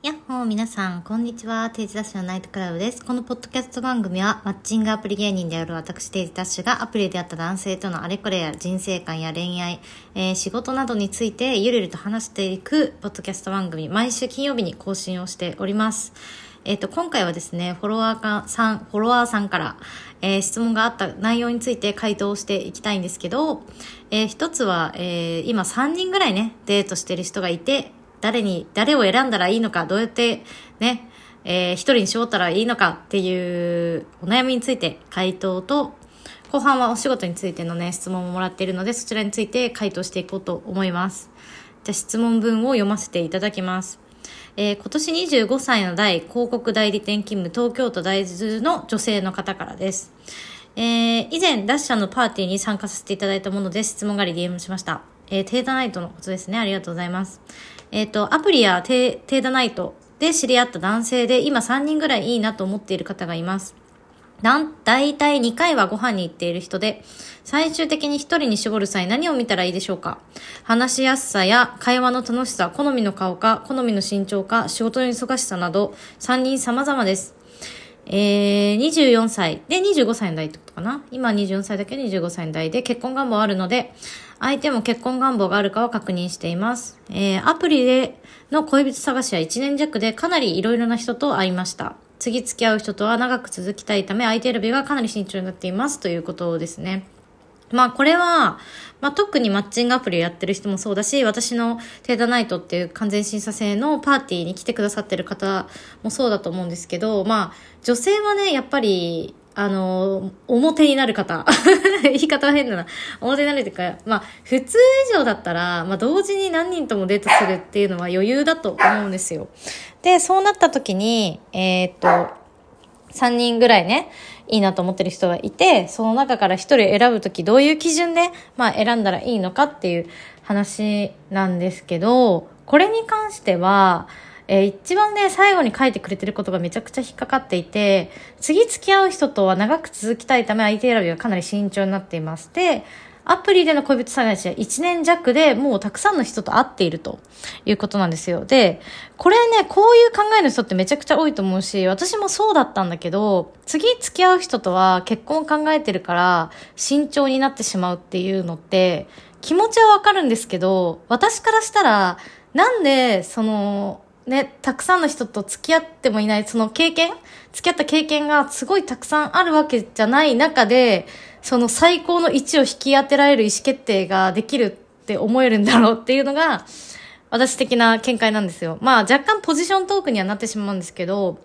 やっほー皆さん、こんにちは。テイジダッシュのナイトクラブです。このポッドキャスト番組は、マッチングアプリ芸人である私、テイジダッシュがアプリであった男性とのあれこれや人生観や恋愛、えー仕事などについてゆるゆると話していくポッドキャスト番組、毎週金曜日に更新をしております。えっ、と、今回はですね、フォロワーかさん、フォロワーさんから、えー質問があった内容について回答していきたいんですけど、えー一つは、えー今3人ぐらいね、デートしてる人がいて、誰に、誰を選んだらいいのか、どうやってね、えー一人に絞ったらいいのかっていうお悩みについて回答と、後半はお仕事についてのね、質問ももらっているので、そちらについて回答していこうと思います。じゃあ質問文を読ませていただきます。えー今年25歳の代広告代理店勤務東京都大豆の女性の方からです。えー以前、ダッシャーのパーティーに参加させていただいたもので質問があり DM しました。えーテーダナイトのことですね。ありがとうございます。えっ、と、アプリやテーテーダナイトで知り合った男性で今3人ぐらいいいなと思っている方がいます。だん、だいたい2回はご飯に行っている人で、最終的に1人に絞る際何を見たらいいでしょうか？話しやすさや会話の楽しさ、好みの顔か、好みの身長か、仕事の忙しさなど、3人様々です。えー、24歳で25歳の代ってことかな今24歳だけど25歳の代で結婚願望あるので、相手も結婚願望があるかは確認しています。えー、アプリでの恋人探しは1年弱でかなり色々な人と会いました。次付き合う人とは長く続きたいため相手選びがかなり慎重になっていますということですね。まあこれは、まあ特にマッチングアプリをやってる人もそうだし、私のテーダナイトっていう完全審査制のパーティーに来てくださってる方もそうだと思うんですけど、まあ女性はね、やっぱり、あの、表になる方。言い方は変だな。表になるっていうか、まあ普通以上だったら、まあ同時に何人ともデートするっていうのは余裕だと思うんですよ。で、そうなった時に、えーっと、3人ぐらいね、いいなと思ってる人がいて、その中から1人選ぶときどういう基準で、まあ選んだらいいのかっていう話なんですけど、これに関しては、えー一番ね、最後に書いてくれてることがめちゃくちゃ引っかかっていて、次付き合う人とは長く続きたいため相手選びがかなり慎重になっています。で、アプリでの恋人探しは1年弱でもうたくさんの人と会っているということなんですよ。で、これね、こういう考えの人ってめちゃくちゃ多いと思うし、私もそうだったんだけど、次付き合う人とは結婚を考えてるから慎重になってしまうっていうのって気持ちはわかるんですけど、私からしたら、なんで、その、ね、たくさんの人と付き合ってもいない、その経験付き合った経験がすごいたくさんあるわけじゃない中で、その最高の位置を引き当てられる意思決定ができるって思えるんだろうっていうのが、私的な見解なんですよ。まあ若干ポジショントークにはなってしまうんですけど、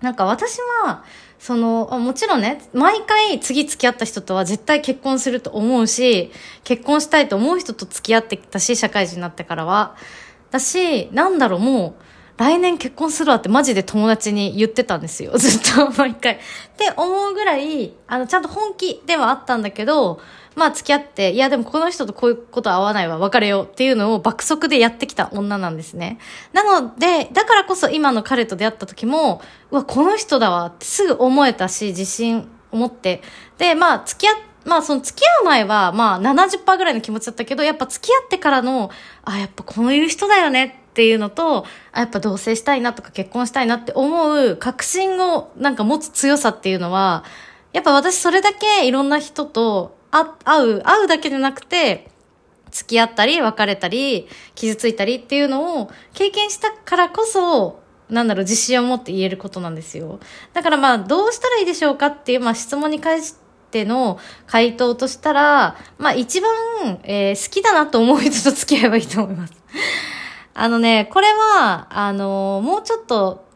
なんか私は、その、もちろんね、毎回次付き合った人とは絶対結婚すると思うし、結婚したいと思う人と付き合ってきたし、社会人になってからは。だし、なんだろう、もう、来年結婚するわってマジで友達に言ってたんですよ。ずっと毎回。って思うぐらい、あの、ちゃんと本気ではあったんだけど、まあ付き合って、いやでもこの人とこういうこと合わないわ、別れようっていうのを爆速でやってきた女なんですね。なので、だからこそ今の彼と出会った時も、うわ、この人だわってすぐ思えたし、自信を持って。で、まあ付き合っまあその付き合う前はまあ70%ぐらいの気持ちだったけど、やっぱ付き合ってからの、あ、やっぱこういう人だよねっていうのと、あ、やっぱ同棲したいなとか結婚したいなって思う確信をなんか持つ強さっていうのは、やっぱ私それだけいろんな人と会う、会うだけじゃなくて、付き合ったり別れたり傷ついたりっていうのを経験したからこそなんだろう自信を持って言えることなんですよ。だからまあどうしたらいいでしょうかっていう、まあ、質問に関しての回答としたらまあ一番、えー好きだなと思う人と付き合えばいいと思います。あのねこれはあのもうちょっと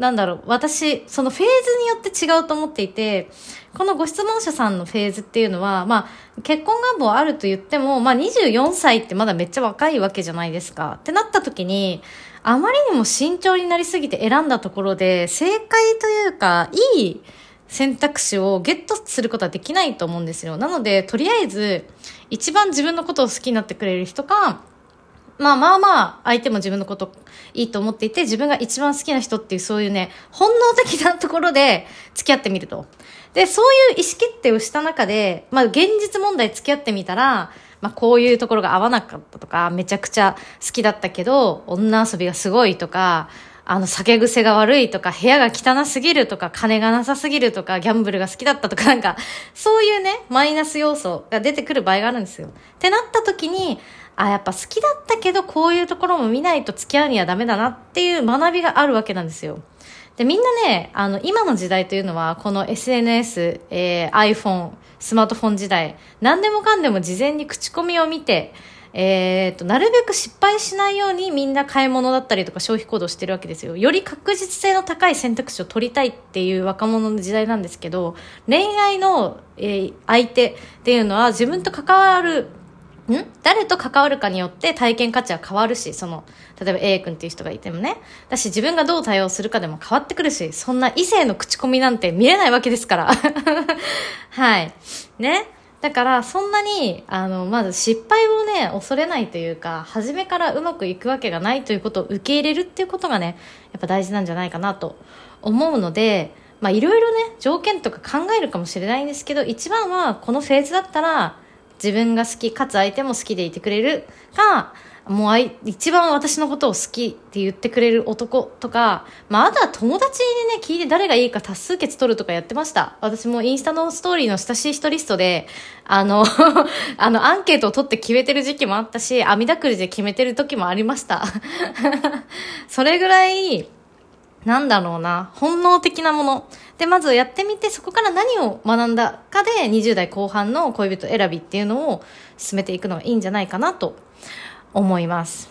なんだろう、私、そのフェーズによって違うと思っていて、このご質問者さんのフェーズっていうのは、まあ、結婚願望あると言っても、まあ、24歳ってまだめっちゃ若いわけじゃないですか。ってなった時に、あまりにも慎重になりすぎて選んだところで、正解というか、いい選択肢をゲットすることはできないと思うんですよ。なので、とりあえず、一番自分のことを好きになってくれる人か、まあまあまあ、相手も自分のこといいと思っていて、自分が一番好きな人っていうそういうね、本能的なところで付き合ってみると。で、そういう意思決定をした中で、まあ現実問題付き合ってみたら、まあこういうところが合わなかったとか、めちゃくちゃ好きだったけど、女遊びがすごいとか、あの、酒癖が悪いとか、部屋が汚すぎるとか、金がなさすぎるとか、ギャンブルが好きだったとか、なんか、そういうね、マイナス要素が出てくる場合があるんですよ。ってなった時に、あ、やっぱ好きだったけど、こういうところも見ないと付き合うにはダメだなっていう学びがあるわけなんですよ。で、みんなね、あの、今の時代というのは、この SNS、えー、iPhone、スマートフォン時代、何でもかんでも事前に口コミを見て、えー、と、なるべく失敗しないようにみんな買い物だったりとか消費行動してるわけですよ。より確実性の高い選択肢を取りたいっていう若者の時代なんですけど、恋愛の、えー、相手っていうのは自分と関わるん？誰と関わるかによって体験価値は変わるし、その、例えば A 君っていう人がいてもね。だし自分がどう対応するかでも変わってくるし、そんな異性の口コミなんて見れないわけですから。はい。ね。だから、そんなに、あの、まず失敗をね、恐れないというか、初めからうまくいくわけがないということを受け入れるっていうことがね、やっぱ大事なんじゃないかなと思うので、まあいろいろね、条件とか考えるかもしれないんですけど、一番はこのフェーズだったら、自分が好き、かつ相手も好きでいてくれるか、もう一番私のことを好きって言ってくれる男とか、まあ、あとは友達にね、聞いて誰がいいか多数決取るとかやってました。私もインスタのストーリーの親しい人リストで、あの あの、アンケートを取って決めてる時期もあったし、網だくりで決めてる時もありました。それぐらい、なんだろうな、本能的なもの。で、まずやってみて、そこから何を学んだかで、20代後半の恋人選びっていうのを進めていくのがいいんじゃないかなと思います。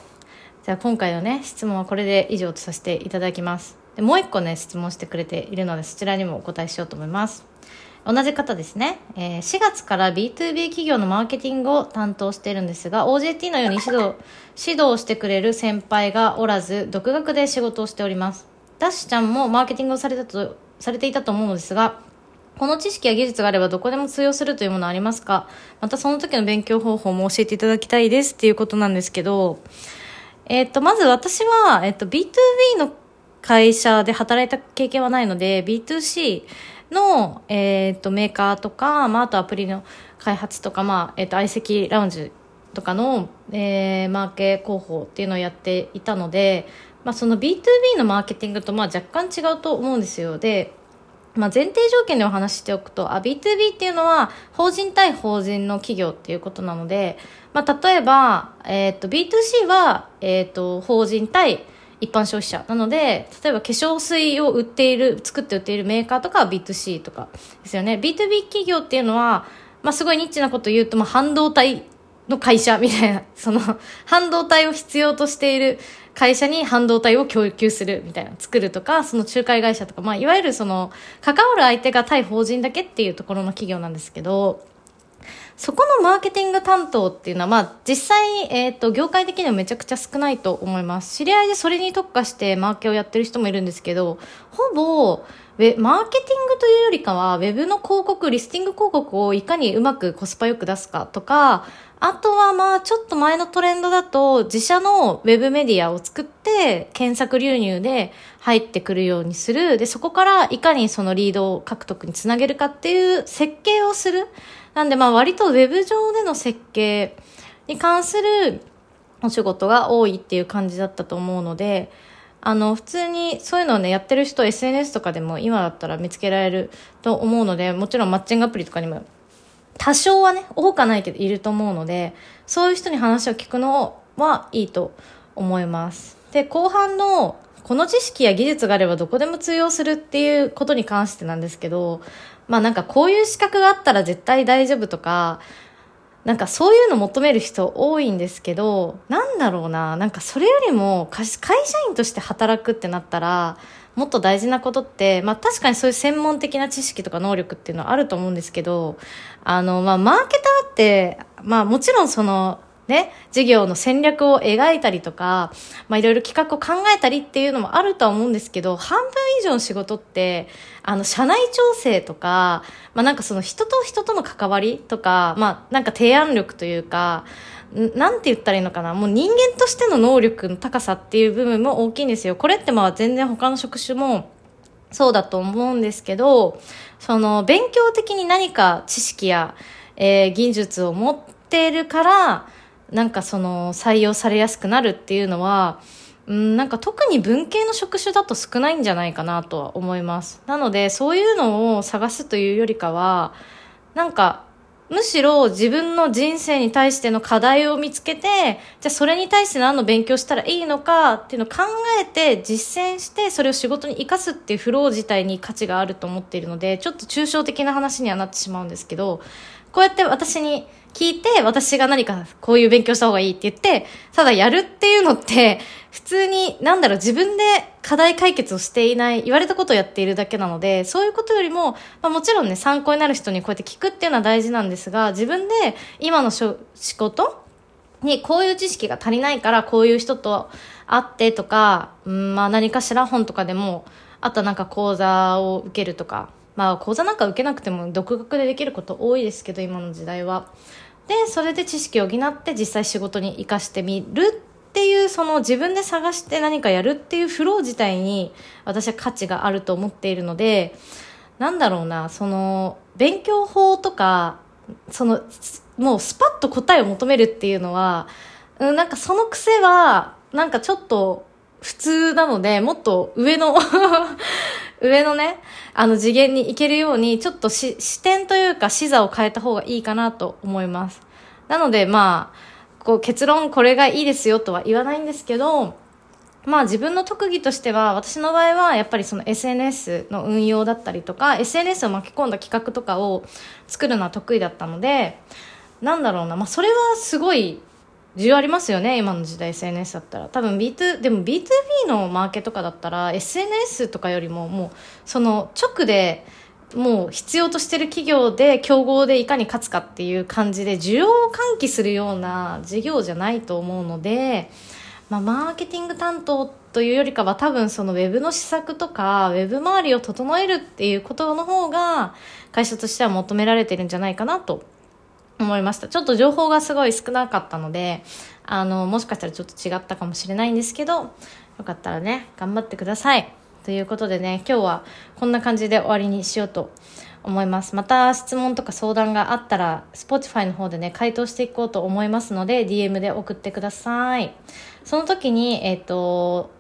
じゃあ今回のね、質問はこれで以上とさせていただきます。でもう一個ね、質問してくれているので、そちらにもお答えしようと思います。同じ方ですね、えー、4月から B2B 企業のマーケティングを担当しているんですが OJT のように指導指導してくれる先輩がおらず独学で仕事をしておりますダッシュちゃんもマーケティングをされたとされていたと思うのですが、この知識や技術があればどこでも通用するというものありますか？またその時の勉強方法も教えていただきたいですっていうことなんですけど、えっ、と、まず私は、えっ、と、B2B の会社で働いた経験はないので、B2C の、えっ、と、メーカーとか、まあ、あとアプリの開発とか、まあ、えっ、と、相席ラウンジとかの、えー、マーケ広報っていうのをやっていたので、まあ、その B2B のマーケティングとまあ若干違うと思うんですよ。で、まあ、前提条件でお話しておくとあ B2B っていうのは法人対法人の企業っていうことなので、まあ、例えば、えー、と B2C は、えー、と法人対一般消費者なので例えば化粧水を売っている作って売っているメーカーとかは B2C とかですよね。B2B 企業っていうのは、まあ、すごいニッチなことを言うと、まあ、半導体の会社みたいな、その、半導体を必要としている会社に半導体を供給するみたいな、作るとか、その仲介会社とか、まあ、いわゆるその、関わる相手が対法人だけっていうところの企業なんですけど、そこのマーケティング担当っていうのは、まあ、実際、えっ、ー、と、業界的にはめちゃくちゃ少ないと思います。知り合いでそれに特化してマーケをやってる人もいるんですけど、ほぼ、マーケティングというよりかは、ウェブの広告、リスティング広告をいかにうまくコスパよく出すかとか、あとはまあちょっと前のトレンドだと自社のウェブメディアを作って検索流入で入ってくるようにする。で、そこからいかにそのリードを獲得につなげるかっていう設計をする。なんでまあ割とウェブ上での設計に関するお仕事が多いっていう感じだったと思うので、あの、普通にそういうのをね、やってる人 SNS とかでも今だったら見つけられると思うので、もちろんマッチングアプリとかにも多少はね、多かないけどいると思うので、そういう人に話を聞くのはいいと思います。で、後半の、この知識や技術があればどこでも通用するっていうことに関してなんですけど、まあなんかこういう資格があったら絶対大丈夫とか、なんかそういうの求める人多いんですけど、なんだろうな、なんかそれよりも会社員として働くってなったら、もっと大事なことって、まあ確かにそういう専門的な知識とか能力っていうのはあると思うんですけど、あの、まあマーケターって、まあもちろんその、ね、事業の戦略を描いたりとか、まあいろいろ企画を考えたりっていうのもあるとは思うんですけど、半分以上の仕事って、あの、社内調整とか、まあなんかその人と人との関わりとか、まあなんか提案力というか、なんて言ったらいいのかなもう人間としての能力の高さっていう部分も大きいんですよ。これってまあ全然他の職種もそうだと思うんですけど、その勉強的に何か知識や、えー、技術を持っているから、なんかその採用されやすくなるっていうのは、うん、なんか特に文系の職種だと少ないんじゃないかなとは思います。なので、そういうのを探すというよりかは、なんか、むしろ自分の人生に対しての課題を見つけて、じゃあそれに対して何の勉強したらいいのかっていうのを考えて実践してそれを仕事に生かすっていうフロー自体に価値があると思っているので、ちょっと抽象的な話にはなってしまうんですけど、こうやって私に聞いて、私が何かこういう勉強した方がいいって言って、ただやるっていうのって、普通に、なんだろう、自分で課題解決をしていない、言われたことをやっているだけなので、そういうことよりも、まあ、もちろんね、参考になる人にこうやって聞くっていうのは大事なんですが、自分で今の仕事にこういう知識が足りないから、こういう人と会ってとか、うん、まあ何かしら本とかでも、あとなんか講座を受けるとか、まあ講座なんか受けなくても独学でできること多いですけど今の時代は。でそれで知識を補って実際仕事に生かしてみるっていうその自分で探して何かやるっていうフロー自体に私は価値があると思っているのでなんだろうなその勉強法とかそのもうスパッと答えを求めるっていうのはなんかその癖はなんかちょっと普通なのでもっと上の上のね、あの次元に行けるように、ちょっと視点というか視座を変えた方がいいかなと思います。なので、まあ、こう結論これがいいですよとは言わないんですけど、まあ自分の特技としては、私の場合はやっぱりその SNS の運用だったりとか、SNS を巻き込んだ企画とかを作るのは得意だったので、なんだろうな、まあそれはすごい需要ありますよね今の時代 SNS だったら。多分 B2 でも B2B のマーケとかだったら SNS とかよりももうその直でもう必要としてる企業で競合でいかに勝つかっていう感じで需要を喚起するような事業じゃないと思うので、まあ、マーケティング担当というよりかは多分そのウェブの施策とかウェブ周りを整えるっていうことの方が会社としては求められてるんじゃないかなと思いました。ちょっと情報がすごい少なかったので、あの、もしかしたらちょっと違ったかもしれないんですけど、よかったらね、頑張ってください。ということでね、今日はこんな感じで終わりにしようと思います。また質問とか相談があったら、Spotify の方でね、回答していこうと思いますので、DM で送ってください。その時に、えっ、ー、と、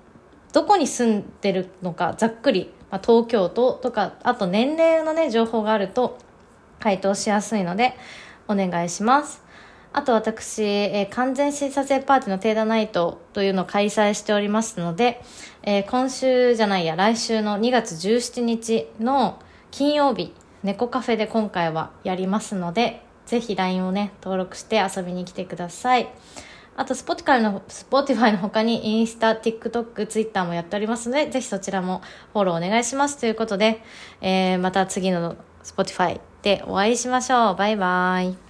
どこに住んでるのか、ざっくり、まあ、東京都とか、あと年齢のね、情報があると、回答しやすいので、お願いします。あと私、えー、完全審査制パーティーのテーダナイトというのを開催しておりますので、えー、今週じゃないや、来週の2月17日の金曜日、猫カフェで今回はやりますので、ぜひ LINE をね、登録して遊びに来てください。あと、Spotify の、Spotify の他にインスタ、TikTok、Twitter もやっておりますので、ぜひそちらもフォローお願いします。ということで、えー、また次の Spotify でお会いしましょう。バイバイ。